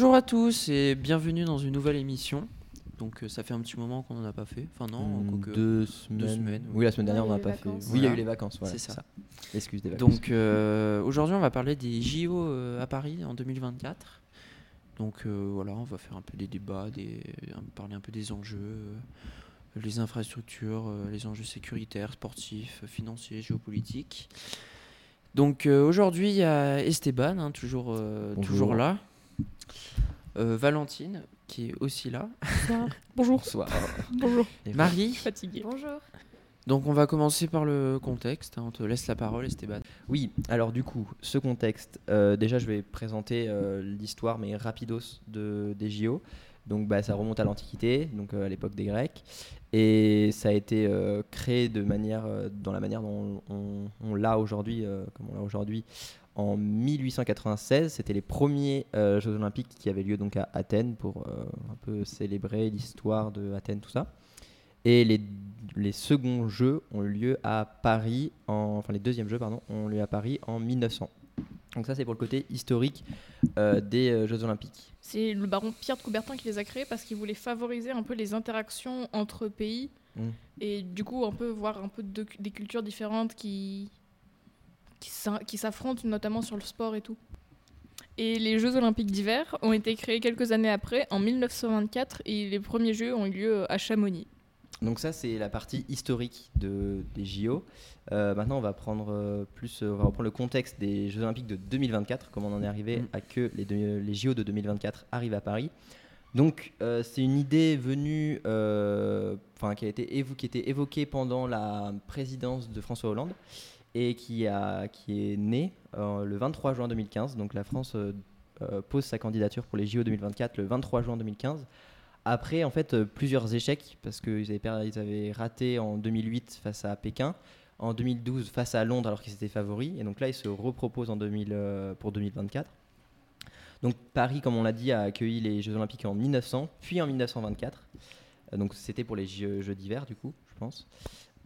Bonjour à tous et bienvenue dans une nouvelle émission. Donc euh, ça fait un petit moment qu'on n'en a pas fait. Enfin non, Hmm, quoique- deux, semaines. semaines, Oui, la semaine dernière, Ouais, on il y n'a a pas fait. vacances. Oui, il y a eu Voilà. les vacances. Voilà, C'est ça. ça. Excuse des vacances. Donc euh, aujourd'hui on va parler des JO euh, à Paris en 2024. Donc euh, voilà, on va faire un peu des débats, des, un- parler un peu des enjeux, euh, les infrastructures, euh, les enjeux sécuritaires, sportifs, financiers, géopolitiques. Donc euh, aujourd'hui il y a Esteban, hein, toujours, euh, Bonjour. toujours là. Euh, Valentine qui est aussi là. Bonjour. Bonsoir. Bonjour. Et Marie. Fatigué. Bonjour. Donc on va commencer par le contexte. hein, On te laisse la parole Esteban. Oui, alors du coup, ce contexte, euh, déjà je vais présenter euh, l'histoire, mais rapidos, de, des JO. Donc bah, ça remonte à l'Antiquité, donc euh, à l'époque des Grecs. Et ça a été euh, créé de manière, euh, dans la manière dont on, on l'a aujourd'hui, euh, comme on l'a aujourd'hui, en 1896. C'était les premiers euh, Jeux Olympiques qui avaient lieu donc à Athènes pour euh, un peu célébrer l'histoire de Athènes, tout ça. Et les, les seconds jeux ont eu lieu à Paris, en, enfin les deuxièmes jeux, pardon, ont eu lieu à Paris en 1900. Donc ça c'est pour le côté historique euh, des Jeux Olympiques. C'est le baron Pierre de Coubertin qui les a créés parce qu'il voulait favoriser un peu les interactions entre pays Mm. et du coup un peu voir un peu de- des cultures différentes qui qui qui s'affrontent notamment sur le sport et tout. Et les Jeux Olympiques d'hiver ont été créés quelques années après, en 1924, et les premiers Jeux ont eu lieu à Chamonix. Donc ça c'est la partie historique de, des JO. Euh, maintenant on va prendre euh, plus, euh, on va reprendre le contexte des Jeux Olympiques de 2024, comment on en est arrivé Mm. à que les, deux- les JO de 2024 arrivent à Paris. Donc euh, c'est une idée venue, euh, enfin qui a été qui évoquée pendant la présidence de François Hollande et qui a qui est née euh, le 23 juin 2015. Donc la France euh, euh, pose sa candidature pour les JO 2024 le 23 juin 2015. Après en fait plusieurs échecs parce qu'ils avaient, ils avaient raté en 2008 face à Pékin. En 2012 face à Londres alors qu'ils étaient favoris et donc là ils se reproposent en 2000, euh, pour 2024. Donc Paris, comme on l'a dit, a accueilli les Jeux Olympiques en 1900, puis en 1924. Euh, donc c'était pour les Jeux, Jeux d'hiver, du coup, je pense.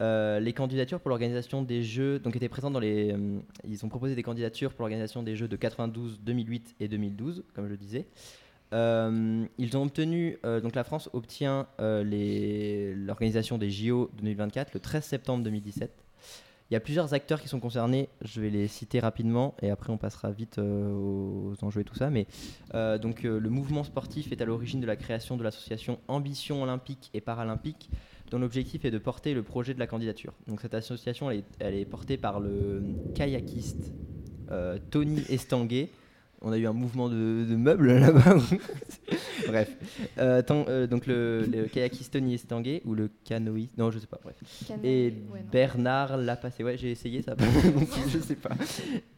Euh, les candidatures pour l'organisation des Jeux, donc étaient présentes dans les. euh, ils ont proposé des candidatures pour l'organisation des Jeux de 92, 2008 et 2012, comme je le disais. Euh, ils ont obtenu, donc la France obtient l'organisation des JO 2024 le 13 septembre 2017. Il y a plusieurs acteurs qui sont concernés, je vais les citer rapidement et après on passera vite aux enjeux et tout ça. Mais donc le mouvement sportif est à l'origine de la création de l'association Ambition olympique et paralympique, dont l'objectif est de porter le projet de la candidature. Donc cette association, elle est, elle est portée par le kayakiste euh, Tony Estanguet. On a eu un mouvement de, de meubles là-bas. bref. Euh, tant- euh, donc le, le kayakiste Tony Estanguet ou le canoïste, non je sais pas, bref. Et Bernard Lapassé, ouais, j'ai essayé ça, je sais pas.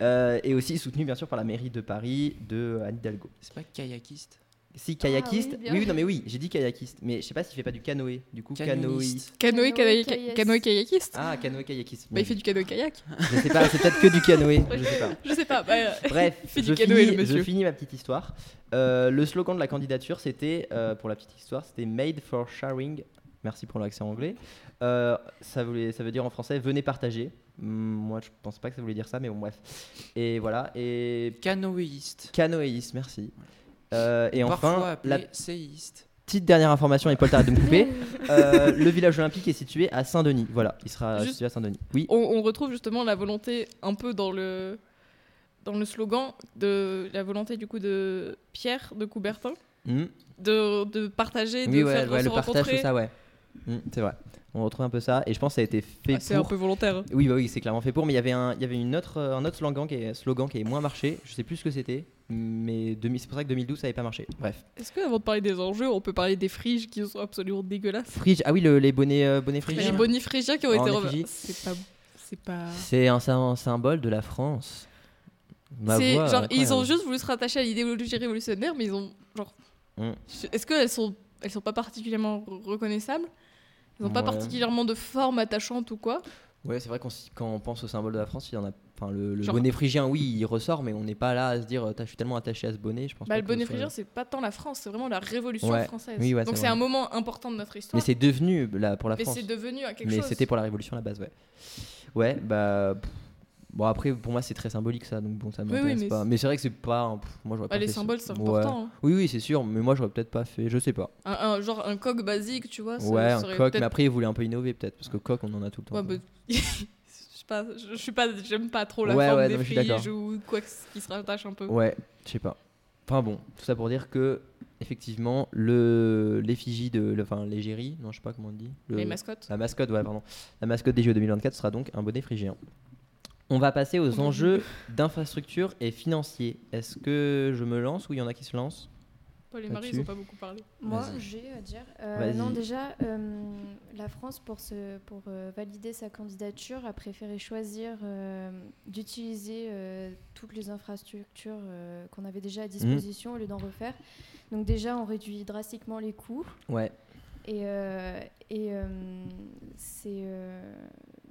Euh, et aussi soutenu bien sûr par la mairie de Paris de Anne Hidalgo. C'est pas kayakiste? Si kayakiste, oui, oui, oui, non mais oui, j'ai dit kayakiste, mais je sais pas s'il fait pas du canoë, du coup canoïste. Canoë, Canoë, canoë, kayak. canoë kayakiste Ah, canoë kayakiste. Bah, il fait du canoë kayak. Je sais pas, c'est peut-être que du canoë, je sais pas. Je sais pas. bah, Bref, Il fait du je, canoë, finis, le je finis ma petite histoire. Euh, le slogan de la candidature, c'était, euh, pour la petite histoire, c'était Made for Sharing. Merci pour l'accent anglais. Euh, ça, voulait, ça veut dire en français venez partager. Hum, moi, je pense pas que ça voulait dire ça, mais bon, bref. Et voilà. Et Canoïste. canoïste, merci. Euh, et Parfois enfin, la séiste. petite dernière information, et Paul t'arrête de me couper. Euh, le village olympique est situé à Saint-Denis. Voilà, il sera Juste- situé à Saint-Denis. Oui. on, on retrouve justement la volonté un peu dans le dans le slogan de la volonté du coup de Pierre de Coubertin Hum. de, de partager, de Oui, ouais, faire ouais, se le partage, rencontrer. tout ça, ouais. Hum, c'est vrai. On retrouve un peu ça, et je pense que ça a été fait Ah, c'est un peu volontaire. hein. Oui, bah oui, c'est clairement fait pour, mais il y avait un, il y avait une autre, euh, un autre slogan qui est, slogan qui est moins marché. Je sais plus ce que c'était, mais 2000 c'est pour ça que 2012 ça avait pas marché. Bref. Est-ce que avant de parler des enjeux, on peut parler des friges qui sont absolument dégueulasses? Frige, ah oui, le- les bonnets, euh, bonnets. Les bonnies phrygiens qui ont En été revenus. C'est pas c'est pas C'est un, sy- un symbole de la France. Ma C'est voix, genre ils ont juste voulu se rattacher à l'idéologie révolutionnaire, mais ils ont genre. Mm. Est-ce qu'elles sont elles sont pas particulièrement re- reconnaissables? Ils ont pas particulièrement de forme attachante ou quoi Ouais, c'est vrai qu'on quand on pense au symbole de la France, il y en a. Enfin, le, le Genre- bonnet phrygien, oui, il ressort, mais on n'est pas là à se dire, euh, je suis tellement attaché à ce bonnet, je pense. Bah, le bonnet phrygien, c'est pas tant la France, c'est vraiment la Révolution Ouais. française. Oui, ouais, Donc c'est un moment important de notre histoire. Mais c'est devenu là pour la Mais France. c'est devenu à quelque Mais chose. c'était pour la Révolution à la base, ouais. Ouais, bah. pff, Bon, après, pour moi, c'est très symbolique ça, donc bon, ça m'intéresse oui, pas. Mais c'est vrai que c'est pas. pff, moi, j'aurais Bah, pas les fait symboles, c'est Ouais. important. hein. Oui, oui, c'est sûr, mais moi, j'aurais peut-être pas fait. Je sais pas. Un, un- genre un coq basique, tu vois. ça ouais, un coq, mais après, ils voulaient un peu innover, peut-être, parce que coq, on en a tout le temps. Ouais, bah, je sais pas, je suis pas, j'aime pas trop la Ouais, forme ouais, des non, friges ou quoi que- qui se rattache un peu. Ouais, je sais pas. Enfin bon, tout ça pour dire que effectivement le l'effigie de le- enfin l'égérie, non je sais pas comment on dit. Le- Les mascottes. La mascotte, ouais, pardon. La mascotte des Jeux 2024 sera donc un bonnet phrygien. On va passer aux mon enjeux d'infrastructure et financiers. Est-ce que je me lance ou il y en a qui se lancent Paul et Marie, ils là-dessus. ont pas beaucoup parlé. Moi, j'ai à dire. Euh, non, déjà, euh, la France, pour, se, pour euh, valider sa candidature, a préféré choisir euh, d'utiliser euh, toutes les infrastructures euh, qu'on avait déjà à disposition au lieu d'en refaire. Donc, déjà, on réduit drastiquement les coûts. Ouais. Et, euh, et euh, c'est euh,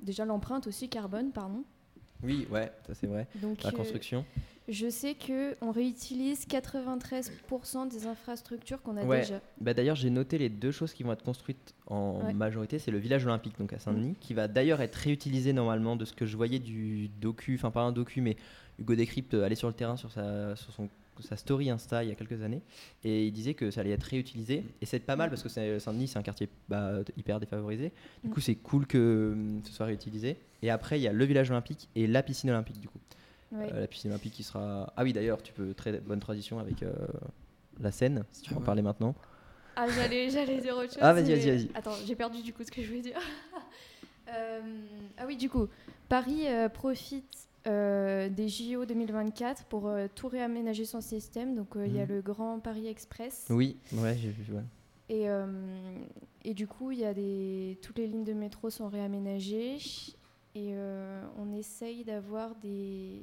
déjà l'empreinte aussi carbone, pardon. Oui, ouais, ça c'est vrai. Donc, La euh, construction. je sais que on réutilise 93% des infrastructures qu'on a Ouais. déjà. Bah, d'ailleurs, j'ai noté les deux choses qui vont être construites en Ouais. majorité. C'est le village olympique, donc à Saint-Denis, qui va d'ailleurs être réutilisé normalement de ce que je voyais du docu, enfin pas un docu, mais Hugo Décrypte allait sur le terrain sur sa, sur son, sa story Insta il y a quelques années, et il disait que ça allait être réutilisé. Et c'est pas mal parce que c'est- Saint-Denis, c'est un quartier bah, hyper défavorisé. Du Mm. coup, c'est cool que hum, ce soit réutilisé. Et après, il y a le village olympique et la piscine olympique, du coup. Euh, la piscine olympique qui sera. Ah oui, d'ailleurs, tu peux très bonne transition avec euh, la Seine, si tu veux Ah en ouais. parler maintenant. Ah, j'allais, j'allais dire autre chose. Ah, vas-y, vas-y, vas-y. Attends, j'ai perdu du coup ce que je voulais dire. Euh, ah oui, du coup, Paris euh, profite euh, des JO 2024 pour euh, tout réaménager son système. Donc, euh, il y a Mhm. le Grand Paris Express. Oui, ouais, j'ai vu. ouais. Et, et du coup, y a des... toutes les lignes de métro sont réaménagées. Et on essaye d'avoir des,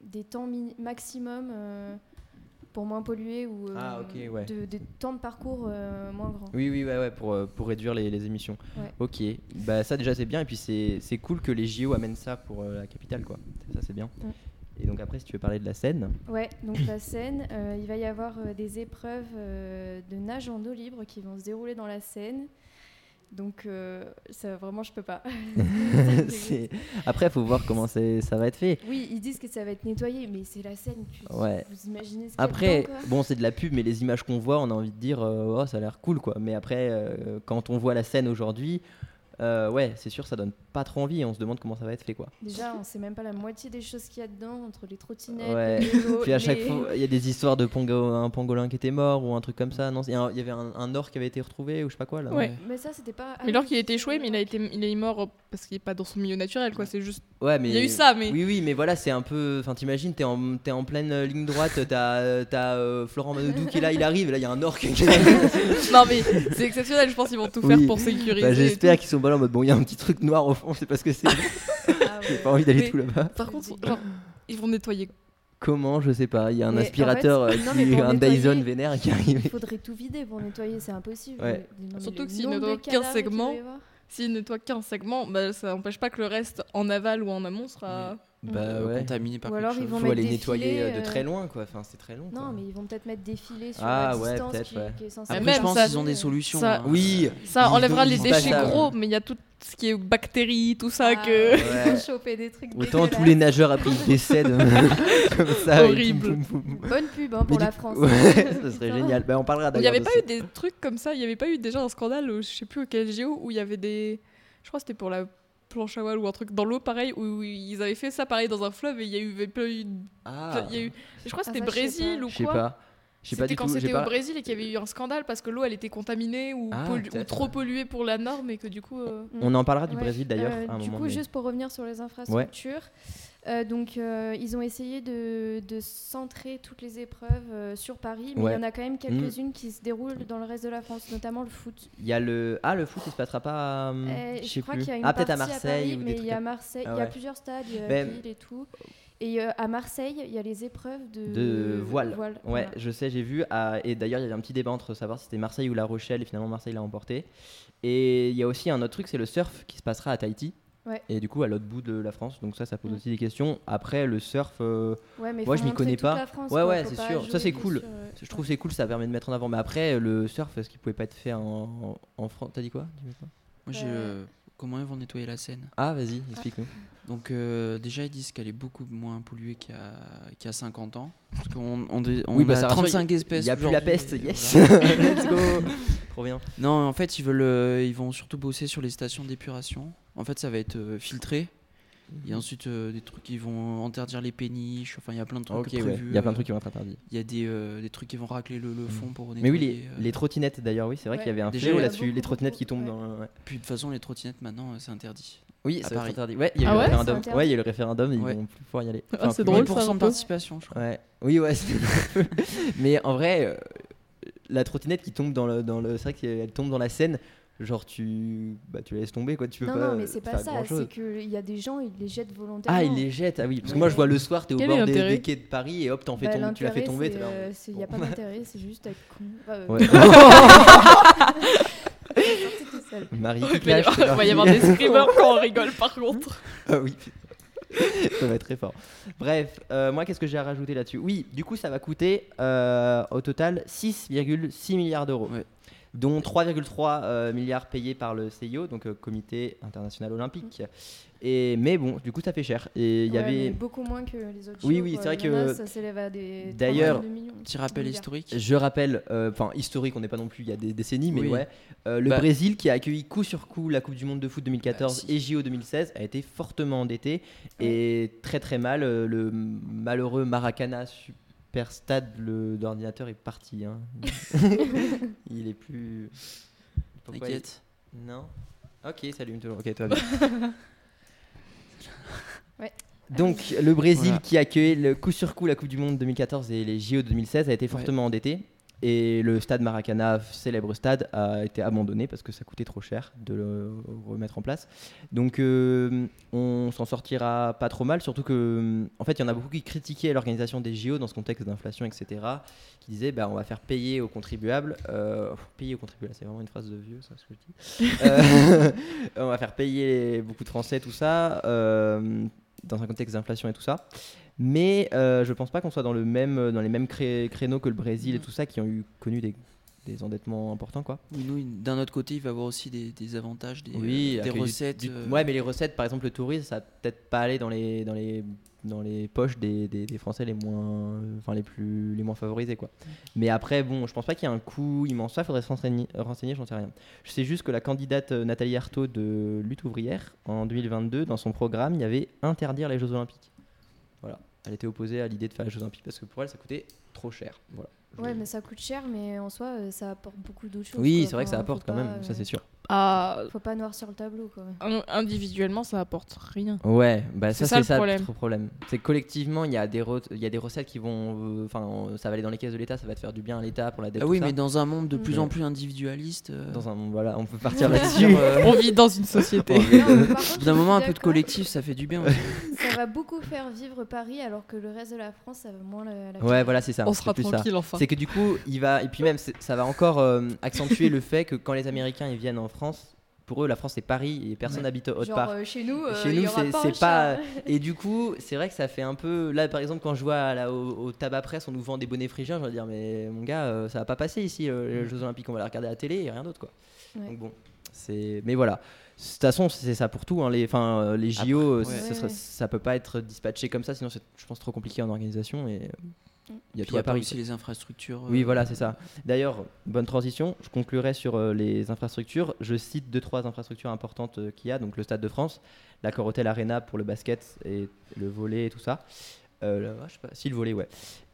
des temps maximum pour moins polluer ou euh, Ah, ouais. de- des temps de parcours euh, moins grands. Oui, oui, ouais, ouais, pour, euh, pour réduire les, les émissions. Ouais. Ok, bah ça déjà c'est bien, et puis c'est cool que les JO amènent ça pour euh, la capitale, quoi. Ça c'est bien. Et donc après, si tu veux parler de la Seine, Ouais, donc la Seine, il va y avoir des épreuves de nage en eau libre qui vont se dérouler dans la Seine. Donc euh, ça vraiment je peux pas. après il faut voir comment ça va être fait. oui, ils disent que ça va être nettoyé, mais c'est la Seine. tu- Ouais. Vous imaginez ce Après, dedans, bon, c'est de la pub, mais les images qu'on voit, on a envie de dire, euh, oh, ça a l'air cool, quoi. Mais après, euh, quand on voit la scène aujourd'hui, ouais, c'est sûr, ça donne pas trop envie. et On se demande comment ça va être fait, quoi. Déjà, on sait même pas la moitié des choses qu'il y a dedans entre les trottinettes, Ouais. les vélos, Puis à chaque les- fois, il y a des histoires de pongo- un pangolin qui était mort ou un truc comme ça. Non, il y avait un, un or qui avait été retrouvé ou je sais pas quoi là. Ouais. Mais ça, c'était pas. Mais alors oui, qu'il a été échoué, mais il a été, il est mort parce qu'il est pas dans son milieu naturel, quoi. C'est juste. Ouais, mais Il y a eu ça, mais. Oui, oui, mais voilà, c'est un peu. Enfin, t'imagines, t'es en, t'es en pleine euh, ligne droite, t'as, t'as euh, Florent Manodou qui est là, il arrive, et là il y a un orque. qui- non mais c'est exceptionnel. Je pense qu'ils vont tout faire Oui. pour sécuriser. Bah, j'espère qu'ils sont pas là en mode bon, il y a un petit truc noir au fond, c'est parce que c'est. Ah J'ai ouais. pas envie d'aller Mais- tout là-bas. Par contre, genre, ils vont nettoyer. Comment Je sais pas. Il y a un Mais en aspirateur, fait, euh, non, qui- mais pour un nettoyer- Dyson vénère qui arrive. Il faudrait tout vider pour nettoyer, c'est impossible. Ouais. Non, mais Surtout le que s'il nombre de qu'un cadavres segment, doit y avoir. S'il nettoie qu'un segment, bah, ça n'empêche pas que le reste en aval ou en amont sera. Bah euh, ouais. contaminé par Ou quelque alors, ils vont Faut aller des nettoyer filets, euh, de euh, très loin, quoi. Enfin, c'est très long. quoi. Non, mais ils vont peut-être mettre des filets sur Ah, la ouais, distance peut-être, qui, ouais. qui est censée Après, je pense ça- qu'ils ont des solutions. ça- hein. Oui. Ça Ils enlèvera les déchets ça. gros, mais il y a tout ce qui est bactéries, tout ça Ah, que. ouais, choper des trucs Autant tous les nageurs après ils décèdent comme ça. Horrible. Bonne pub hein, pour Mais la France. Ouais, ça serait génial. Bah, on parlera Il n'y avait pas eu des trucs comme ça, il n'y avait pas eu déjà un scandale, je sais plus auquel JO, où il y avait des. Je crois que c'était pour la planche à voile ou un truc dans l'eau pareil, où ils avaient fait ça pareil dans un fleuve et il y a eu. avait pas eu- Ah, il y a eu- Je crois que Ah, c'était sais Brésil ou je sais quoi. pas. Je sais pas C'était du quand c'était pas- au Brésil et qu'il y avait eu un scandale parce que l'eau elle était contaminée ou, Ah, pollu- ou peut-être, trop polluée pour la norme et que du coup. euh, On en parlera du Ouais. Brésil d'ailleurs Euh, du moment. coup, mais- juste pour revenir sur les infrastructures, euh, donc euh, ils ont essayé de, de centrer toutes les épreuves euh, sur Paris, mais Ouais. il y en a quand même quelques-unes qui se déroulent dans le reste de la France, notamment le foot. Il y a le ah le foot il se passera pas. à, Euh, je crois qu'il y a une ah peut-être à partie Marseille Paris, mais trucs il y a Marseille, Ah il y a ouais. plusieurs stades, il y a Ben, Lille et tout. Et euh, à Marseille, il y a les épreuves de, de voile. Ouais, voilà. je sais, j'ai vu. ah, et d'ailleurs, il y avait un petit débat entre savoir si c'était Marseille ou La Rochelle, et finalement Marseille l'a emporté. Et il y a aussi un autre truc, c'est le surf qui se passera à Tahiti. Ouais. Et du coup, à l'autre bout de la France. Donc ça, ça pose Mm. aussi des questions. Après, le surf, euh, Ouais, mais Moi, je m'y connais pas. France, Ouais, quoi, ouais, c'est sûr. Ça, c'est cool. sur, euh, je trouve que c'est cool, ça permet de mettre en avant. Mais après, le surf, est-ce qu'il pouvait pas être fait en, en France T'as dit quoi? Dis-moi quoi? Moi, j'ai euh, comment ils vont nettoyer la Seine. Ah, vas-y, explique-nous. Donc euh, déjà ils disent qu'elle est beaucoup moins polluée qu'il y a, qu'il y a 50 ans. Parce qu'on on, dé- on Oui, bah, a ça rassure, 35 espèces. Il n'y a plus la aujourd'hui, peste, et yes voilà. Let's go Trop bien. Non, en fait, ils veulent, euh, ils vont surtout bosser sur les stations d'épuration. En fait, ça va être euh, filtré. Et ensuite, euh, des trucs qui vont interdire les péniches. Enfin, il y a plein de trucs prévus. Il y a plein de euh, trucs qui vont être interdits. Il y a des, euh, des trucs qui vont racler le, le fond pour nettoyer. Mais oui, les, euh. les trottinettes d'ailleurs, oui, c'est vrai Ouais. qu'il y avait un Déjà, fléau il y a là-dessus, les trottinettes qui tombent ouais. dans. Ouais, Puis de toute façon, les trottinettes maintenant, euh, c'est interdit. Oui, être interdit. Ouais, il y a eu Ah le ouais référendum. C'est interdit Ouais, il y a eu le référendum, ils Ouais. vont plus pouvoir y aller. Ah, c'est drôle, 8% ça, un de peu. participation, je crois. Ouais. Oui, ouais. c'est- Mais en vrai, euh, la trottinette qui tombe dans le, dans le, c'est vrai qu'elle tombe dans la Seine. Genre tu, bah tu la laisses tomber quoi. Tu peux Non, pas. non, mais c'est pas faire ça. C'est qu'il y a des gens, ils les jettent volontairement. Ah, ils les jettent. Ah oui, parce que Ouais. moi je vois le soir, t'es au Quel bord des, des quais de Paris et hop, t'en fais Bah, tomber, tu la fais tomber. euh, Il n'y a bon. pas d'intérêt, c'est juste être con. Euh, Ouais. sortez tout seul. Marie Il va y avoir- il va y avoir des screamers quand on rigole par contre. Ah oui. ça va être très fort. Bref, euh, moi qu'est-ce que j'ai à rajouter là-dessus? Oui, du coup ça va coûter euh, au total 6,6 milliards d'euros. Ouais. Dont 3,3 euh, milliards payés par le CIO, donc euh, Comité International Olympique. Et, mais bon, du coup ça fait cher. Et il y avait. beaucoup moins que les autres. Oui, oui, c'est vrai en a, que- Ça s'élève à des. D'ailleurs, 32 millions. Petit rappel historique. Je rappelle, euh, enfin historique, on n'est pas non plus il y a des décennies, mais Oui. ouais, euh, le Bah- Brésil qui a accueilli coup sur coup la Coupe du Monde de foot 2014 Bah, si. et JO 2016 a été fortement endetté et très très mal. euh, le malheureux Maracana Super Stade le- d'ordinateur est parti. hein. il est plus. Pourquoi il- T'inquiète. Non. Ok, salut toujours. Ok, toi. Ouais. Donc le Brésil Voilà. qui a accueilli le coup sur coup la Coupe du Monde 2014 et les JO 2016 a été fortement endetté et le stade Maracana, célèbre stade, a été abandonné parce que ça coûtait trop cher de le remettre en place. Donc euh, on s'en sortira pas trop mal, surtout que en fait il y en a beaucoup qui critiquaient l'organisation des JO dans ce contexte d'inflation, etc. Qui disaient bah, on va faire payer aux contribuables, euh, payer aux contribuables, c'est vraiment une phrase de vieux ça ce que je dis. Euh, on va faire payer beaucoup de Français tout ça. Dans un contexte d'inflation et tout ça. Mais euh, je pense pas qu'on soit dans, le même, dans les mêmes cré- créneaux que le Brésil et Non. tout ça qui ont eu connu des, des endettements importants. Quoi. Oui, nous, d'un autre côté, il va y avoir aussi des, des avantages, des, oui, euh, des accueil du- recettes. du- euh, Ouais, mais les recettes, par exemple, le tourisme, ça va peut-être pas aller dans les, dans les, dans les poches des, Français les moins, enfin, les, plus, les moins favorisés. Quoi. Mais après, bon, je pense pas qu'il y ait un coût immense. Ça, faudrait se renseigner, renseigner j'en sais rien. Je sais juste que la candidate euh, Nathalie Arthaud de Lutte ouvrière, en 2022, dans son programme, il y avait interdire les Jeux Olympiques. Voilà. Elle était opposée à l'idée de faire les Jeux Olympiques parce que pour elle, ça coûtait trop cher. Voilà. Ouais, mais ça coûte cher, mais en soi, euh, ça apporte beaucoup d'autres choses. Oui, c'est vrai que ça apporte quand même, ça euh, c'est sûr. Ah, Faut pas noircir le tableau, quoi. in- individuellement, ça apporte rien. Ouais, bah C'est ça ça c'est le ça problème. le problème. C'est que collectivement, il y, a des y a des recettes qui vont. euh, Enfin, euh, ça va aller dans les caisses de l'État, ça va te faire du bien à l'État pour la dette. Ah oui, ça. mais dans un monde de plus en plus individualiste. euh, Dans un. Voilà, on peut partir là-dessus. euh, On vit dans une société. D'un moment, un peu de collectif, ça fait du bien. aussi. Ça va beaucoup faire vivre Paris, alors que le reste de la France, ça va moins la. la Ouais, voilà, c'est ça. On sera plus ça. tranquille enfin. C'est que du coup, il va. Et puis même, ça va encore euh, accentuer le fait que quand les Américains ils viennent en France, pour eux, la France c'est Paris et personne Ouais. n'habite autre Genre part. euh, chez nous, euh, Chez nous, c'est pas. Et du coup, c'est vrai que ça fait un peu. Là, par exemple, quand je vois à la- au, au tabac presse, on nous vend des bonnets phrygiens, je vais dire, mais mon gars, euh, ça va pas passer ici, euh, les Jeux Olympiques, on va les regarder à la télé et rien d'autre, quoi. Ouais. Donc bon, c'est. Mais voilà. De toute façon, c'est ça pour tout. hein, Les, enfin, les JO, ouais. ouais. ça peut pas être dispatché comme ça, sinon c'est, je pense, trop compliqué en organisation. Et il y a Puis tout il y à Paris. aussi les infrastructures. Oui, euh, voilà, c'est ça. D'ailleurs, bonne transition. Je conclurai sur euh, les infrastructures. Je cite deux, trois infrastructures importantes euh, qu'il y a. Donc, le Stade de France, l'accord Hotel Arena pour le basket et le volet et tout ça. Euh, le- ah, je sais pas, si, le volet, ouais.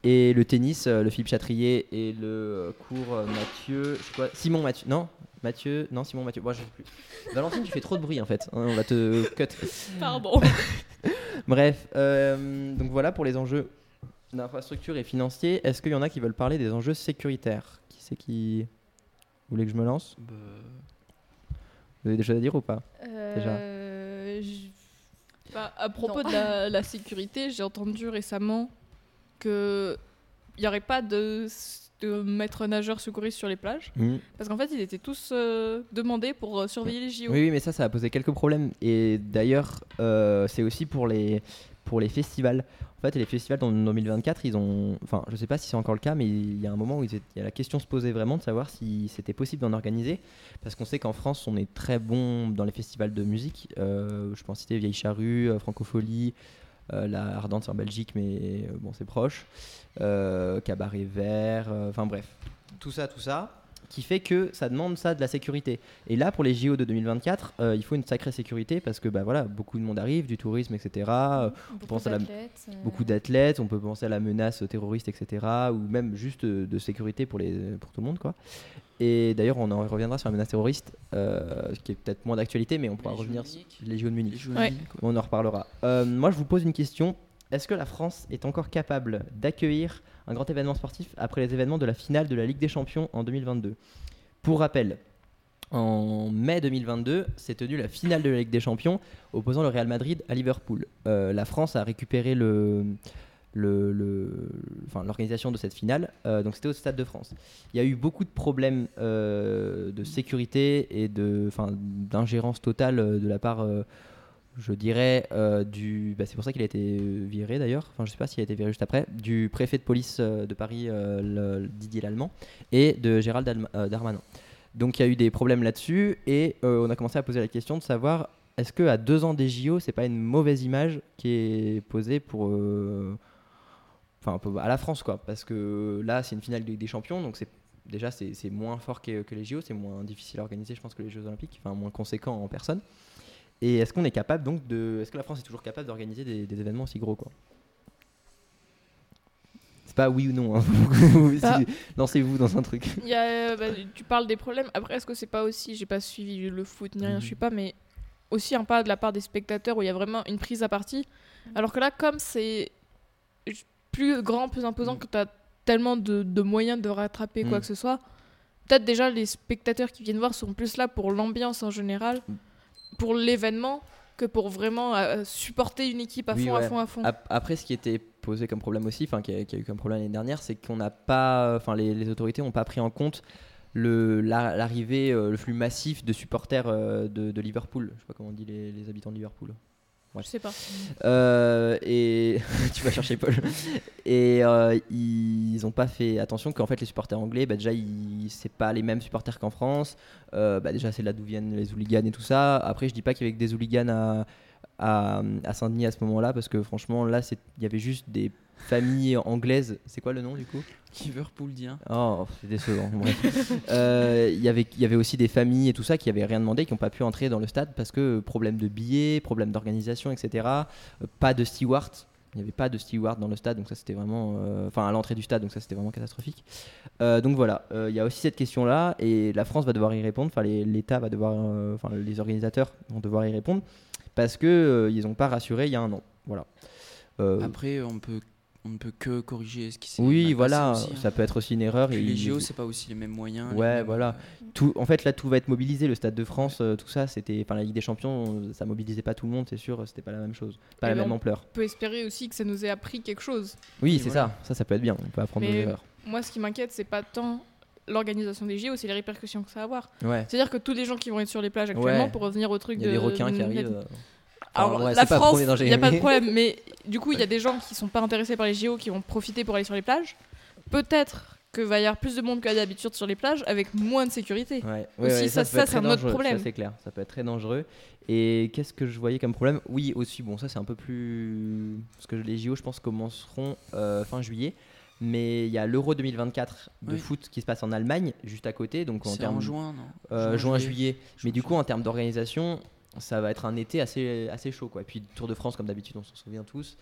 Et le tennis, euh, le Philippe Chatrier et le euh, cours euh, Mathieu. je sais quoi, Simon Mathieu. Non Mathieu. Non, Simon Mathieu. Moi, je sais plus. Valentine, tu fais trop de bruit en fait. Hein, on va te cut. Pardon. Bref, euh, donc voilà pour les enjeux d'infrastructure et financiers. Est-ce qu'il y en a qui veulent parler des enjeux sécuritaires Qui c'est qui Vous voulez que je me lance bah, Vous avez des choses à dire ou pas Euh, j- bah, à propos Non. de la, la sécurité, j'ai entendu récemment que il n'y aurait pas de, de maître nageur secouriste sur les plages parce qu'en fait ils étaient tous euh, demandés pour euh, surveiller les JO. Oui, oui, mais ça, ça a posé quelques problèmes. Et d'ailleurs, euh, c'est aussi pour les, pour les festivals. En fait, les festivals dans 2024, ils ont. Enfin, je sais pas si c'est encore le cas, mais il y a un moment où il y a la question se posait vraiment de savoir si c'était possible d'en organiser. Parce qu'on sait qu'en France, on est très bon dans les festivals de musique. Euh, je pense citer Vieille Charrue, euh, Francophonie, euh, la Ardente en Belgique, mais euh, bon, c'est proche. Cabaret Vert, enfin bref. Tout ça, tout ça qui fait que ça demande ça de la sécurité. Et là, pour les JO de 2024, euh, il faut une sacrée sécurité parce que bah, voilà, beaucoup de monde arrive, du tourisme, etc. euh, Beaucoup pense à la- euh, beaucoup d'athlètes, on peut penser à la menace terroriste, etc. Ou même juste de sécurité pour, les, pour tout le monde. Quoi. Et d'ailleurs, on en reviendra sur la menace terroriste, euh, qui est peut-être moins d'actualité, mais on pourra Les revenir sur Munich. les JO de Munich. Jeux Ouais. On en reparlera. Euh, moi, je vous pose une question. Est-ce que la France est encore capable d'accueillir un grand événement sportif après les événements de la finale de la Ligue des Champions en 2022 Pour rappel, en mai 2022, s'est tenue la finale de la Ligue des Champions opposant le Real Madrid à Liverpool. Euh, la France a récupéré l'organisation de cette finale. Euh, donc c'était au Stade de France. Il y a eu beaucoup de problèmes euh, de sécurité et d'ingérence totale de la part, je dirais, euh, du. bah, c'est pour ça qu'il a été viré d'ailleurs. Enfin, je sais pas s'il a été viré juste après. Du préfet de police euh, de Paris, euh, Didier Lallemand, et de Gérald euh, Darmanin. Donc il y a eu des problèmes là-dessus et euh, on a commencé à poser la question de savoir est-ce que à deux ans des JO, c'est pas une mauvaise image qui est posée pour, euh, enfin à la France quoi, parce que là c'est une finale des Champions, donc c'est déjà c'est c'est moins fort que, que les JO, c'est moins difficile à organiser, je pense que les Jeux Olympiques, enfin moins conséquent en personne. Et est-ce qu'on est capable donc de, est-ce que la France est toujours capable d'organiser des, des événements aussi gros quoi? C'est pas oui ou non, hein. Lancez-vous dans un truc. Y a, bah, tu parles des problèmes. Après, est-ce que c'est pas aussi, j'ai pas suivi le foot ni rien, Mhm. je suis pas, mais aussi un pas de la part des spectateurs où il y a vraiment une prise à partie. Alors que là, comme c'est plus grand, plus imposant, Mhm. que tu as tellement de, de moyens de rattraper quoi Mhm. que ce soit, peut-être déjà les spectateurs qui viennent voir sont plus là pour l'ambiance en général, Mhm. Pour l'événement, que pour vraiment euh, supporter une équipe à Oui, fond, à fond, à fond. Ap- Après, ce qui était posé comme problème aussi, enfin qui, a- qui a eu comme problème l'année dernière, c'est qu'on n'a pas, enfin les, les autorités n'ont pas pris en compte le l'arrivée, euh, le flux massif de supporters euh, de, de Liverpool. Je sais pas comment on dit les, les habitants de Liverpool. Je sais pas. Euh, et tu vas chercher Paul. Et euh, ils ont pas fait attention qu'en fait les supporters anglais, bah, déjà ils- c'est pas les mêmes supporters qu'en France. Euh, bah, déjà c'est là d'où viennent les hooligans et tout ça. Après je dis pas qu'il y avait que des hooligans à, à, à Saint-Denis à ce moment-là parce que franchement là il y avait juste des familles anglaises. C'est quoi le nom du coup? Liverpoolien. Oh, c'est décevant. Euh, Il y avait- il y avait aussi des familles et tout ça qui avaient rien demandé, qui n'ont pas pu entrer dans le stade parce que euh, problème de billets, problème d'organisation, etc. Euh, pas de steward. Il n'y avait pas de steward dans le stade, donc ça c'était vraiment. euh, Enfin, à l'entrée du stade, donc ça c'était vraiment catastrophique. Euh, donc voilà, il y a aussi cette question-là et la France va devoir y répondre. Enfin, l'État va devoir. Enfin, les organisateurs vont devoir y répondre parce que euh, ils n'ont pas rassuré il y a un an. Voilà. Euh, Après, on peut, on ne peut que corriger ce qui s'est oui, mal voilà, passé aussi, hein. ça peut être aussi une erreur. Puis et les JO, c'est pas aussi les mêmes moyens. Ouais, mêmes, voilà. euh, tout, en fait, là, tout va être mobilisé. Le Stade de France, euh, tout ça, c'était. Enfin, la Ligue des Champions, ça mobilisait pas tout le monde, c'est sûr. C'était pas la même chose, pas Et la même ampleur. On peut espérer aussi que ça nous ait appris quelque chose. Oui, Oui, c'est voilà. ça. Ça, ça peut être bien. On peut apprendre Mais- nos erreurs. Moi, ce qui m'inquiète, c'est pas tant l'organisation des JO, c'est les répercussions que ça va avoir. Ouais. C'est-à-dire que tous les gens qui vont être sur les plages actuellement, Ouais. pour revenir au truc Il y a de. des requins qui de- arrivent. euh, Alors, ouais, la France, il n'y a pas de problème, mais du coup, il y a des gens qui sont pas intéressés par les JO qui vont profiter pour aller sur les plages. Peut-être que va y avoir plus de monde qu'à d'habitude sur les plages avec moins de sécurité. Ouais, Aussi, ouais, ça- ça, c'est un autre problème. Ça, c'est clair. Ça peut être très dangereux. Et qu'est-ce que je voyais comme problème? Oui, aussi, bon, ça, c'est un peu plus. Parce que les JO, je pense, commenceront euh, fin juillet. Mais il y a l'Euro 2024 de Oui. foot qui se passe en Allemagne, juste à côté. Donc en termes en juin, non Euh, juin, juillet. Mais Juin, du coup, en termes d'organisation, ça va être un été assez, assez chaud. Quoi. Et puis, Tour de France, comme d'habitude, on s'en souvient tous.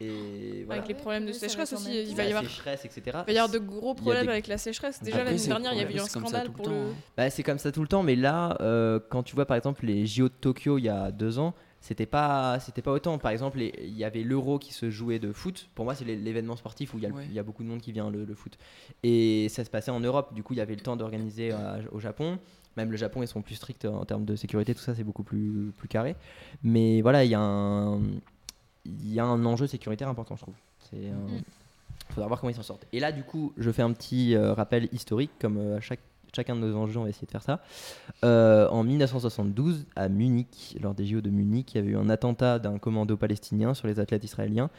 Et voilà. Avec les problèmes de oui, sécheresse aussi, il va y avoir, sécheresse, etc. il va y avoir de gros problèmes des- avec la sécheresse. Déjà l'année dernière, il y avait eu un scandale le pour le. hein. Bah, c'est comme ça tout le temps, mais là, euh, quand tu vois par exemple les JO de Tokyo il y a deux ans, c'était pas, c'était pas autant. Par exemple, il y avait l'Euro qui se jouait de foot. Pour moi, c'est l'é- l'événement sportif où il y, a le- Ouais. il y a beaucoup de monde qui vient le, le foot. Et ça se passait en Europe. Du coup, il y avait le temps d'organiser à- au Japon. Même le Japon, ils sont plus stricts en termes de sécurité, tout ça, c'est beaucoup plus, plus carré. Mais voilà, il y, a un- il y a un enjeu sécuritaire important, je trouve. C'est un- Mm. faudra voir comment ils s'en sortent. Et là, du coup, je fais un petit euh, rappel historique, comme euh, à chaque, chacun de nos enjeux, on va essayer de faire ça. Euh, en 1972, à Munich, lors des JO de Munich, il y avait eu un attentat d'un commando palestinien sur les athlètes israéliens.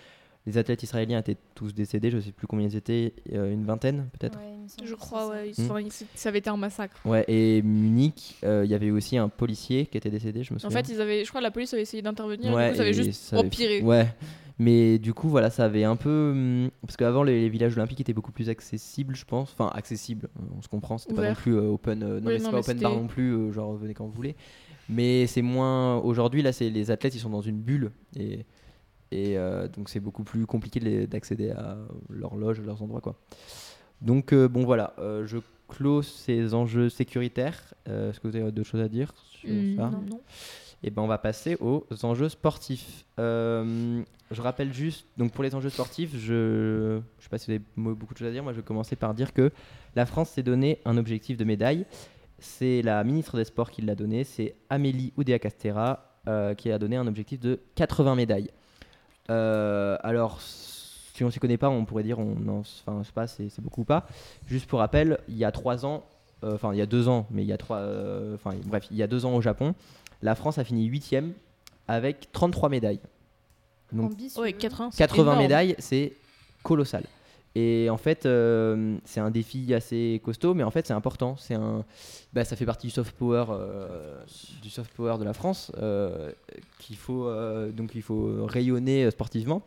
Les athlètes israéliens étaient tous décédés, je ne sais plus combien ils étaient, euh, une vingtaine peut-être. Ouais, Je crois, ouais. Hmm. ça avait été un massacre. Ouais, et Munich, euh, il y avait aussi un policier qui était décédé, je me En souviens. fait, ils avaient, je crois que la police avait essayé d'intervenir. Ouais, du coup, ça avait et juste ça avait- empiré. Ouais, mais du coup, voilà, ça avait un peu. hum, Parce qu'avant, les, les villages olympiques étaient beaucoup plus accessibles, je pense. Enfin, accessibles, on se comprend, c'était pas non plus euh, open. euh, non, Oui, mais c'est non, pas mais open bar non plus, euh, genre venez quand vous voulez. Mais c'est moins. Aujourd'hui, là, c'est les athlètes, ils sont dans une bulle. Et, et euh, donc, c'est beaucoup plus compliqué d'accéder à leur loge, leurs endroits, quoi. Donc, euh, bon, voilà, je close ces enjeux sécuritaires. Est-ce que vous avez d'autres choses à dire sur Hmm, ça? non, non. Et ben on va passer aux enjeux sportifs. Euh, je rappelle juste, donc pour les enjeux sportifs, je ne sais pas si vous avez beaucoup de choses à dire. Moi, je vais commencer par dire que la France s'est donné un objectif de médaille. C'est la ministre des Sports qui l'a donné. C'est Amélie Oudéa-Castera euh, qui a donné un objectif de 80 médailles. Euh, alors, si on ne s'y connaît pas, on pourrait dire, on, je sais pas, c'est beaucoup ou pas. Juste pour rappel, il y a trois ans, enfin il y a deux ans, mais il y a trois, enfin bref, il y a deux ans au Japon, la France a fini huitième avec 33 médailles. Donc. Ouais, 80. c'est 80 énorme. médailles, c'est colossal. Et en fait, euh, c'est un défi assez costaud, mais en fait, c'est important. C'est un, bah, ça fait partie du soft power, euh, du soft power de la France, euh, qu'il faut euh, donc il faut rayonner euh, sportivement.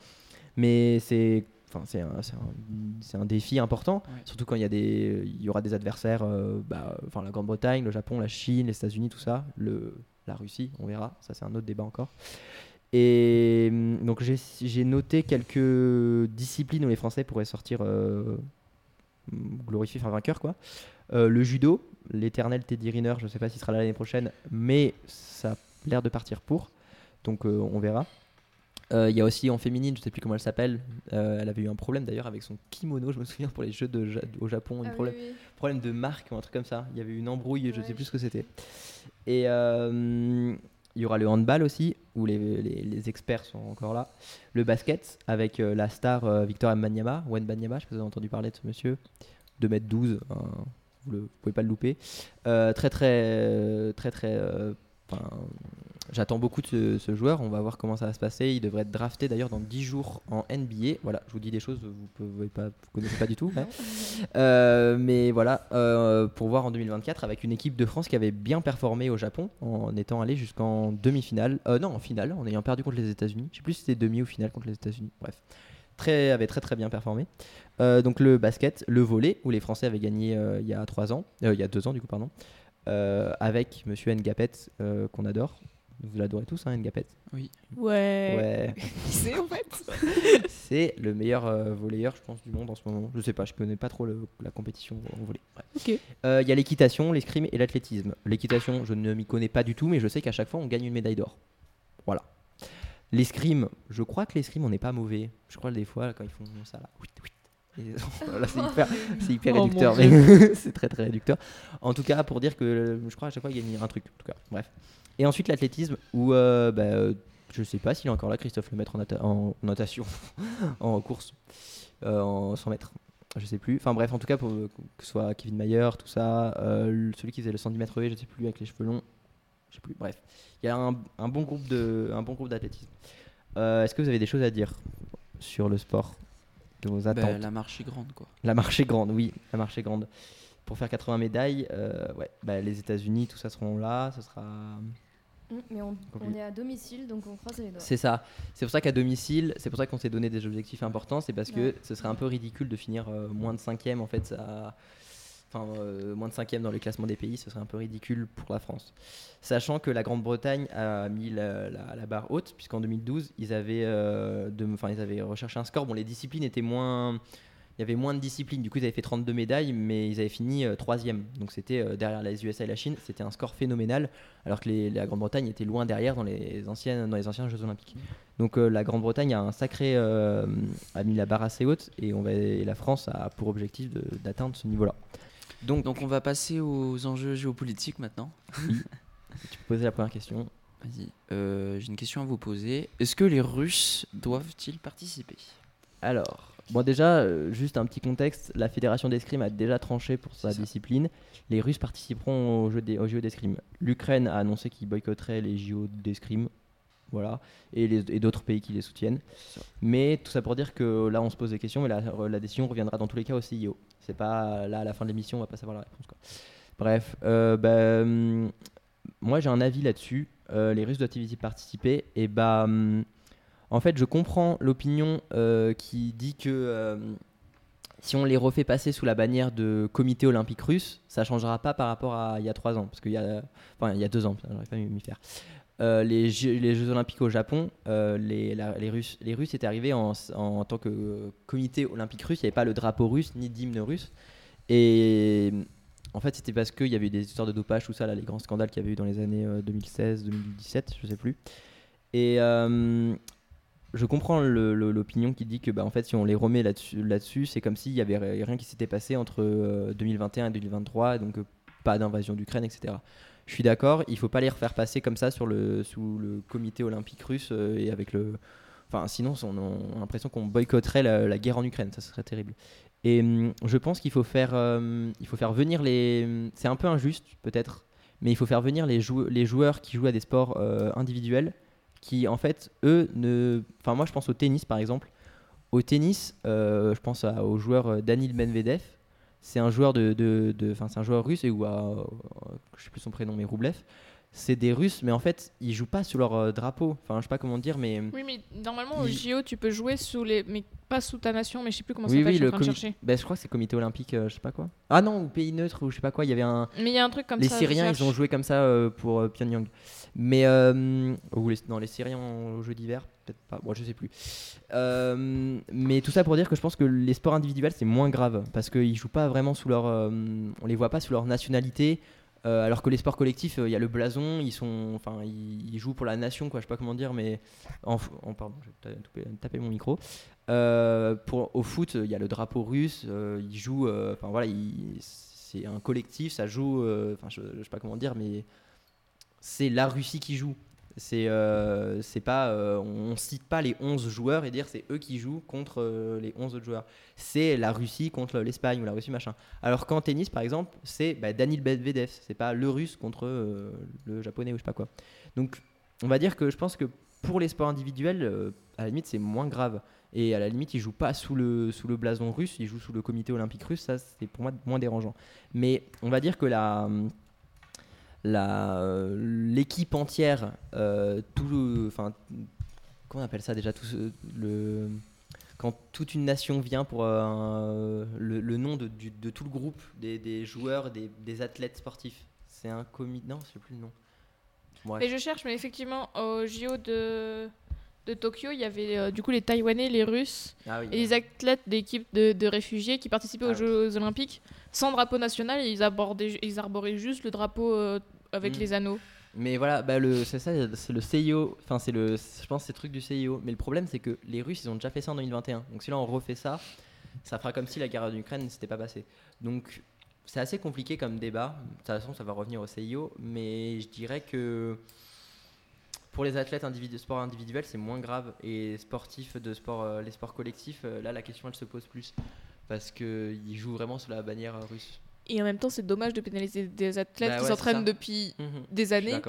Mais c'est, enfin, c'est un, c'est un, un défi important, Ouais. surtout quand il y a des, il y aura des adversaires, euh, bah, enfin la Grande-Bretagne, le Japon, la Chine, les États-Unis, tout ça, le, la Russie, on verra. Ça, c'est un autre débat encore. Et hum, donc j'ai noté quelques disciplines où les Français pourraient sortir euh, glorifiés, enfin vainqueurs quoi. Euh, le judo, l'éternel Teddy Riner, je sais pas s'il sera là l'année prochaine, mais ça a l'air de partir pour. Donc euh, on verra. Euh, Il y a aussi en féminine, je sais plus comment elle s'appelle. euh, elle avait eu un problème d'ailleurs avec son kimono, je me souviens pour les jeux de, Ja- au Japon, Ah un oui, problème, oui. problème de marque ou un truc comme ça. Il y avait une embrouille, je Ouais, sais plus je ce que c'était. Et euh, il y aura le handball aussi, où les, les- les experts sont encore là. Le basket, avec euh, la star euh, Victor Mbanyama, Wen Banyama, je sais pas si vous avez entendu parler de ce monsieur. 2m12, hein, vous ne pouvez pas le louper. Euh, très très très très... J'attends beaucoup de ce, ce joueur, on va voir comment ça va se passer. Il devrait être drafté d'ailleurs dans 10 jours en NBA. Voilà, je vous dis des choses, vous ne connaissez pas du tout. hein. Euh, mais voilà, euh, pour voir en 2024 avec une équipe de France qui avait bien performé au Japon en étant allé jusqu'en demi-finale. Euh, non, en finale, en ayant perdu contre les États-Unis. Je sais plus si c'était demi ou finale contre les États-Unis. Bref, très, avait très très bien performé. Donc le basket, le volet où les Français avaient gagné il y a trois ans, il y a deux ans du coup pardon, avec Monsieur Ngapet euh, qu'on adore. Vous l'adorez tous, hein, Ngapet. Ouais. Ouais. Qui c'est en fait C'est le meilleur euh, volleyeur, je pense, du monde en ce moment. Je sais pas, je connais pas trop le- la compétition en volley. Euh, Il y a l'équitation, l'escrime et l'athlétisme. L'équitation, je ne m'y connais pas du tout, mais je sais qu'à chaque fois, on gagne une médaille d'or. Voilà. L'escrime, je crois que l'escrime, on n'est pas mauvais. Je crois que des fois, quand ils font ça, là, oui, oui. C'est hyper, Oh, réducteur, mais c'est très très réducteur. En tout cas, pour dire que je crois à chaque fois, il gagne un truc. En tout cas, bref. Et ensuite, l'athlétisme, où euh, bah, euh, je sais pas s'il est encore là, Christophe Lemaître en, nata- en natation, en course, euh, en 100 mètres. Je sais plus. Enfin bref, en tout cas, pour euh, que ce soit Kevin Mayer, tout ça, euh, celui qui faisait le 110 mètres haies, je sais plus, avec les cheveux longs. Je sais plus. Bref, il y a un, un bon groupe de, un bon groupe d'athlétisme. Est-ce que vous avez des choses à dire sur le sport? De vos Bah, attentes la marche est grande, quoi. La marche est grande, oui, la marche est grande. Pour faire 80 médailles, euh, ouais, bah, les États-Unis, tout ça seront là. Ce sera. Mm, Mais on, on est à domicile, donc on croise les doigts. C'est ça. C'est pour ça qu'à domicile, c'est pour ça qu'on s'est donné des objectifs importants. C'est parce que Ouais. ce serait un peu ridicule de finir euh, moins de cinquième en fait. Ça... Enfin, euh, moins de cinquième dans le classement des pays, ce serait un peu ridicule pour la France. Sachant que la Grande-Bretagne a mis la, barre haute, puisqu'en 2012, ils avaient, euh, ils avaient recherché un score. Bon, les disciplines étaient moins. Il y avait moins de disciplines, du coup ils avaient fait 32 médailles, mais ils avaient fini euh, troisième. Donc c'était euh, derrière les USA et la Chine, c'était un score phénoménal, alors que la Grande-Bretagne était loin derrière dans les, anciennes, dans les anciens Jeux Olympiques. Donc euh, la Grande-Bretagne a un sacré euh, a mis la barre assez haute et, on va, et la France a pour objectif d'atteindre ce niveau-là. Donc, Donc on va passer aux enjeux géopolitiques maintenant. tu peux poser la première question. Vas-y. Euh, J'ai une question à vous poser. Est-ce que les Russes doivent-ils participer? Alors, Bon, déjà, euh, juste un petit contexte la fédération d'escrime a déjà tranché pour sa discipline. Les Russes participeront aux Jeux, des, aux JO d'escrime. L'Ukraine a annoncé qu'il boycotterait les JO d'escrime. Voilà. Et, d'autres pays qui les soutiennent. Mais tout ça pour dire que là, on se pose des questions, mais la, la décision reviendra dans tous les cas au CIO. C'est pas là, à la fin de l'émission, on va pas savoir la réponse. quoi. Bref, euh, bah, hum, moi j'ai un avis là-dessus. Euh, les Russes doivent-ils y participer? Et bah, hum, en fait, je comprends l'opinion euh, qui dit que euh, si on les refait passer sous la bannière de comité olympique russe, ça changera pas par rapport à il y a trois ans, parce qu'il y a, enfin il y a deux ans, j'aurais pas à m'y faire. Euh, les, Jeux, olympiques au Japon, euh, les, Russes, étaient arrivés en, tant que euh, comité olympique russe. Il n'y avait pas le drapeau russe ni d'hymne russe. Et en fait, c'était parce qu'il y avait eu des histoires de dopage, tout ça, les grands scandales qu'il y avait eu dans les années euh, 2016, 2017, je sais plus. Et euh, je comprends l'opinion qui dit que, bah, en fait, si on les remet là-dessus, c'est comme s'il y avait ri- rien qui s'était passé entre euh, 2021 et 2023, donc euh, pas d'invasion d'Ukraine, etc. Je suis d'accord, il faut pas les refaire passer comme ça sur le, sous le comité olympique russe euh, et avec le. Enfin, sinon, on a on a l'impression qu'on boycotterait la, guerre en Ukraine, ça serait terrible. Et hum, je pense qu'il faut faire, euh, faut faire venir les. C'est un peu injuste, peut-être, mais il faut faire venir les, jou- les joueurs qui jouent à des sports euh, individuels, qui en fait, eux, ne. Enfin, moi, je pense au tennis, par exemple. Au tennis, je pense à- au joueur Danil Medvedev. C'est un joueur de, de, de- c'est un joueur russe et ou à, je sais plus son prénom, mais Roublev. C'est des Russes, mais en fait, ils jouent pas sous leur euh, drapeau. Enfin, je sais pas comment dire, mais Oui, mais normalement, au JO, tu peux jouer sous les. Mais pas sous ta nation, mais je sais plus comment ça oui, s'appelle, oui, je suis le en train de comi- chercher. ben, je crois que c'est comité olympique, euh, je sais pas quoi. Ah non, ou pays neutre ou je sais pas quoi. Il y avait un. Mais il y a un truc comme les ça. je Syriens, ils cherche. ont joué comme ça euh, pour euh, Pyongyang. Mais euh, ou les, non, les Syriens aux Jeux d'hiver, peut-être pas. Moi, je sais plus. Euh, mais tout ça pour dire que je pense que les sports individuels c'est moins grave parce qu'ils jouent pas vraiment sous leur, euh, on les voit pas sous leur nationalité. Euh, alors que les sports collectifs, euh, il y a le blason, ils sont, enfin, ils, jouent pour la nation, quoi. Je sais pas comment dire, mais en, en- pardon, je vais ta- taper, taper mon micro. Euh, pour, au foot, il y a le drapeau russe, ils jouent, enfin voilà, c'est un collectif, ça joue, enfin je, je sais pas comment dire, mais c'est la Russie qui joue. C'est euh, pas, euh, on cite pas les 11 joueurs et dire c'est eux qui jouent contre euh, les 11 autres joueurs. C'est la Russie contre l'Espagne ou la Russie machin. Alors qu'en tennis par exemple, c'est bah, Danil Medvedev, c'est pas le russe contre euh, le japonais ou je sais pas quoi. Donc on va dire que je pense que pour les sports individuels, à la limite c'est moins grave. Et à la limite, ils jouent pas sous le, sous le blason russe, ils jouent sous le comité olympique russe, ça c'est pour moi moins dérangeant. Mais on va dire que la, l'équipe entière, euh, tout, enfin, comment on appelle ça déjà, tout ce- le, quand toute une nation vient pour euh, un- le, le nom de, du- de tout le groupe, des, des joueurs, des, des athlètes sportifs. C'est un comité, non, je sais plus le nom. Bref. Mais je cherche, mais effectivement, au JO de, de Tokyo, il y avait euh, du coup les Taïwanais, les Russes Ah oui. et les athlètes d'équipes de, de réfugiés qui participaient Ah aux ouais. Jeux Olympiques sans drapeau national et ils, abordaient, ils arboraient juste le drapeau euh, avec Mm. les anneaux. Mais voilà, bah le, c'est ça, c'est le CIO. Enfin, c'est le, je pense, que c'est le truc du CIO. Mais le problème, c'est que les Russes, ils ont déjà fait ça en 2021. Donc si là on refait ça, ça fera comme si la guerre en Ukraine ne s'était pas passée. Donc c'est assez compliqué comme débat. De toute façon, ça va revenir au CIO. Mais je dirais que pour les athlètes individu sport individuel, c'est moins grave. Et sportifs de sport, euh, les sports collectifs, euh, là, la question, elle se pose plus. Parce qu'ils jouent vraiment sous la bannière euh, russe. Et en même temps, c'est dommage de pénaliser des athlètes Bah qui ouais, s'entraînent ça. depuis Mhm. des années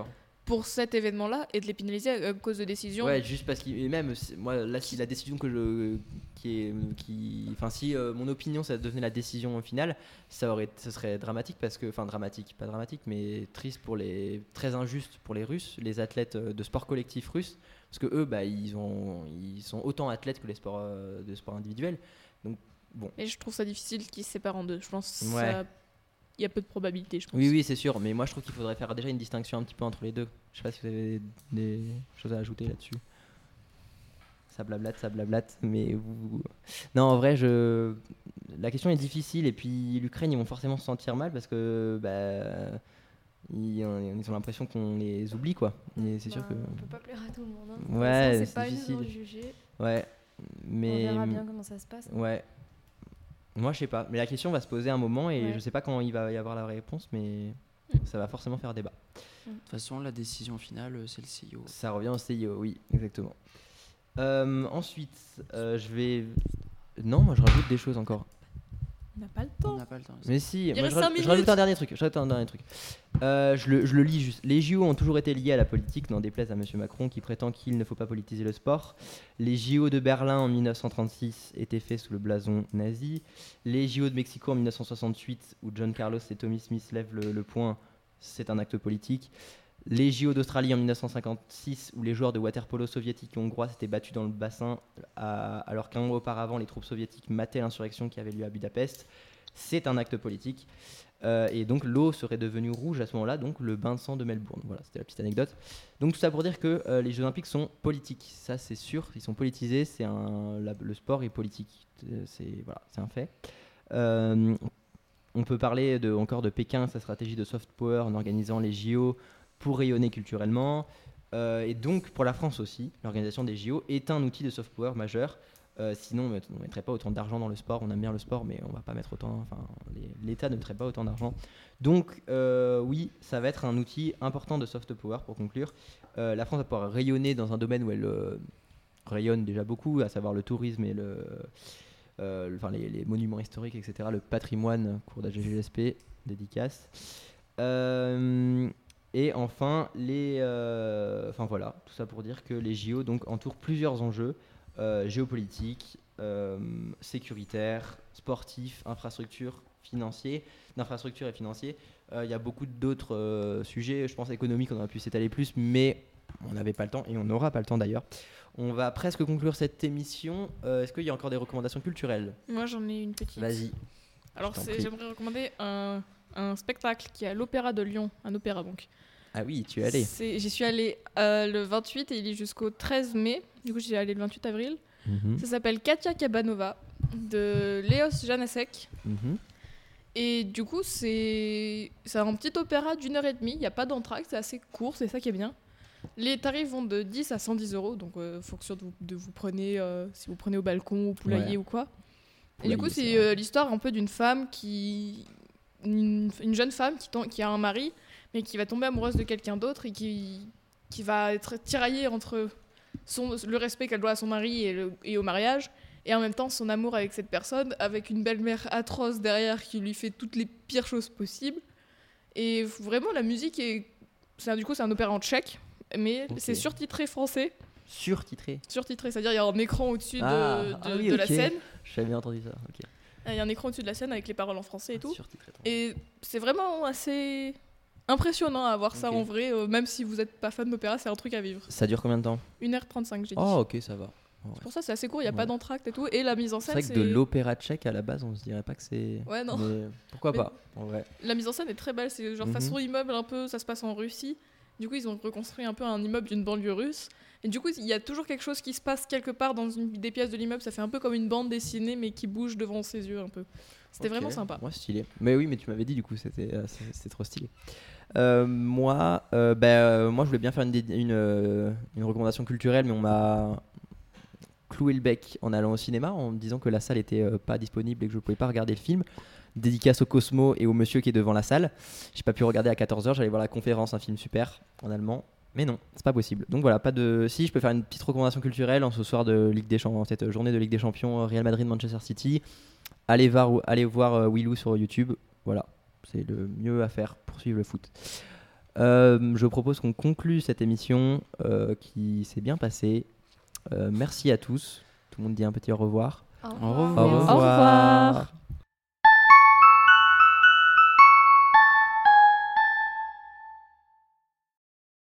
pour cet événement-là et de les pénaliser à cause de décisions. Ouais, juste parce qu'il et même moi là si la décision que je qui est qui enfin si euh, mon opinion ça devenait la décision finale, ça aurait ça serait dramatique parce que enfin dramatique, pas dramatique mais triste pour les très injuste pour les Russes, les athlètes euh, de sport collectif russes parce que eux bah ils ont ils sont autant athlètes que les sports euh, de sport individuel. Mais je trouve ça difficile qu'ils se séparent en deux. Je pense qu'il Ouais. y a peu de probabilité, je pense. Oui oui, c'est sûr, mais moi je trouve qu'il faudrait faire déjà une distinction un petit peu entre les deux. Je sais pas si vous avez des choses à ajouter là-dessus. Ça blablate, ça blablate, mais vous... Non, en vrai, je... la question est difficile, et puis l'Ukraine, ils vont forcément se sentir mal parce que bah, ils, ont l'impression qu'on les oublie, quoi. Et c'est sûr Bah, que... On peut pas plaire à tout le monde. hein. Ouais, c'est pas difficile. une de juger. Ouais, mais... On verra bien comment ça se passe. Ouais. Moi, je sais pas, mais la question va se poser un moment, et Ouais. je sais pas quand il va y avoir la réponse, mais ça va forcément faire débat. De toute façon, la décision finale, euh, c'est le CIO. Ça revient au CIO, oui, exactement. Euh, ensuite, euh, je vais, Non, moi je rajoute des choses encore. On n'a pas le On temps. n'a pas le temps. Mais si, moi, je, ra- je rajoute un dernier truc. Je rajoute un dernier truc. Euh, je, le, je le lis juste. Les JO ont toujours été liés à la politique, n'en déplaise à M. Macron qui prétend qu'il ne faut pas politiser le sport. Les JO de Berlin en 1936 étaient faits sous le blason nazi. Les JO de Mexico en 1968, où John Carlos et Tommy Smith lèvent le, le point, c'est un acte politique. Les JO d'Australie en 1956, où les joueurs de waterpolo soviétiques et hongrois s'étaient battus dans le bassin, alors qu'un mois auparavant, les troupes soviétiques mataient l'insurrection qui avait lieu à Budapest. C'est un acte politique. Euh, et donc l'eau serait devenue rouge à ce moment-là, donc le bain de sang de Melbourne. Voilà, c'était la petite anecdote. Donc tout ça pour dire que euh, les Jeux Olympiques sont politiques. Ça, c'est sûr, ils sont politisés. C'est le sport est politique. Euh, C'est un fait. On peut parler de, encore de Pékin, sa stratégie de soft power en organisant les JO pour rayonner culturellement. Euh, et donc pour la France aussi, l'organisation des JO est un outil de soft power majeur. Euh, sinon, on ne mettrait pas autant d'argent dans le sport. On aime bien le sport, mais on va pas mettre autant. Enfin, l'État ne mettrait pas autant d'argent. Donc, euh, oui, ça va être un outil important de soft power pour conclure. La France va pouvoir rayonner dans un domaine où elle rayonne déjà beaucoup, à savoir le tourisme et le- enfin, les, les monuments historiques, etc. Le patrimoine, cours d'AGGSP, dédicace. Euh, et enfin, les, euh, enfin voilà, tout ça pour dire que les JO donc entourent plusieurs enjeux euh, géopolitiques, euh, sécuritaires, sportifs, infrastructures, financiers, d'infrastructures et financiers. Il y a beaucoup d'autres sujets, je pense économiques, on aurait pu s'étaler plus, mais on n'avait pas le temps et on n'aura pas le temps d'ailleurs. On va presque conclure cette émission. Est-ce qu'il y a encore des recommandations culturelles? Moi, j'en ai une petite. Vas-y. Alors, j'aimerais recommander un, un spectacle qui est à l'Opéra de Lyon, un opéra donc. Ah oui, tu es allé. C'est- J'y suis allée euh, le 28 et il est jusqu'au 13 mai. Du coup, j'y suis allée le 28 avril. Mhm, Ça s'appelle Katia Kabanova de Léos Janasek. mhm. Et du coup, c'est un petit opéra d'une heure et demie. Il n'y a pas d'entracte, c'est assez court, c'est ça qui est bien. Les tarifs vont de 10 à 110 euros, donc euh, fonction de vous, de vous prenez, euh, si vous prenez au balcon ou poulailler Ouais. ou quoi. et du coup, c'est l'histoire un peu d'une femme qui. Une, une jeune femme qui, a un mari, mais qui va tomber amoureuse de quelqu'un d'autre et qui, qui va être tiraillée entre son, le respect qu'elle doit à son mari et, le- et au mariage, et en même temps son amour avec cette personne, avec une belle-mère atroce derrière qui lui fait toutes les pires choses possibles. Et vraiment, la musique est. c'est un- du coup, c'est un opéra en tchèque, mais c'est surtitré français. Surtitré. Surtitré, c'est-à-dire il y a un écran au-dessus de, Ah, de, ah oui, de la scène. J'avais bien entendu ça. Ok. Il y a un écran au-dessus de la scène avec les paroles en français et tout. Surtitré. attends. Et c'est vraiment assez impressionnant à voir ça en vrai. euh, même si vous n'êtes pas fan d'opéra, c'est un truc à vivre. Ça dure combien de temps? 1h35, j'ai dit. Oh, ok, ça va. Ouais. C'est pour ça c'est assez court, il n'y a Ouais. pas d'entracte et tout. Et la mise en C'est scène, vrai que de l'opéra tchèque à la base, on se dirait pas que c'est. Ouais, non. Mais pourquoi Mais- pas En vrai. La mise en scène est très belle, c'est genre Mhm. façon immeuble un peu, ça se passe en Russie. Du coup, ils ont reconstruit un peu un immeuble d'une banlieue russe. Et du coup, il y a toujours quelque chose qui se passe quelque part dans une des pièces de l'immeuble. Ça fait un peu comme une bande dessinée, mais qui bouge devant ses yeux un peu. C'était vraiment sympa. Ouais, stylé. Mais oui, mais tu m'avais dit du coup, c'était euh, trop stylé. Euh, moi, euh, ben, euh, moi, je voulais bien faire une, une, une recommandation culturelle, mais on m'a cloué le bec en allant au cinéma en me disant que la salle était pas disponible et que je pouvais pas regarder le film. Dédicace au Cosmo et au monsieur qui est devant la salle. J'ai pas pu regarder à 14h, j'allais voir la conférence, un film super en allemand. Mais non, c'est pas possible. Donc voilà, pas de. Si, je peux faire une petite recommandation culturelle en ce soir de Ligue des Champions, cette journée de Ligue des Champions, euh, Real Madrid-Manchester City. Allez voir, allez voir euh, Willou sur YouTube. Voilà, c'est le mieux à faire pour suivre le foot. Euh, je propose qu'on conclue cette émission euh, qui s'est bien passée. Euh, merci à tous. Tout le monde dit un petit au revoir. Au revoir. Au Au revoir. revoir.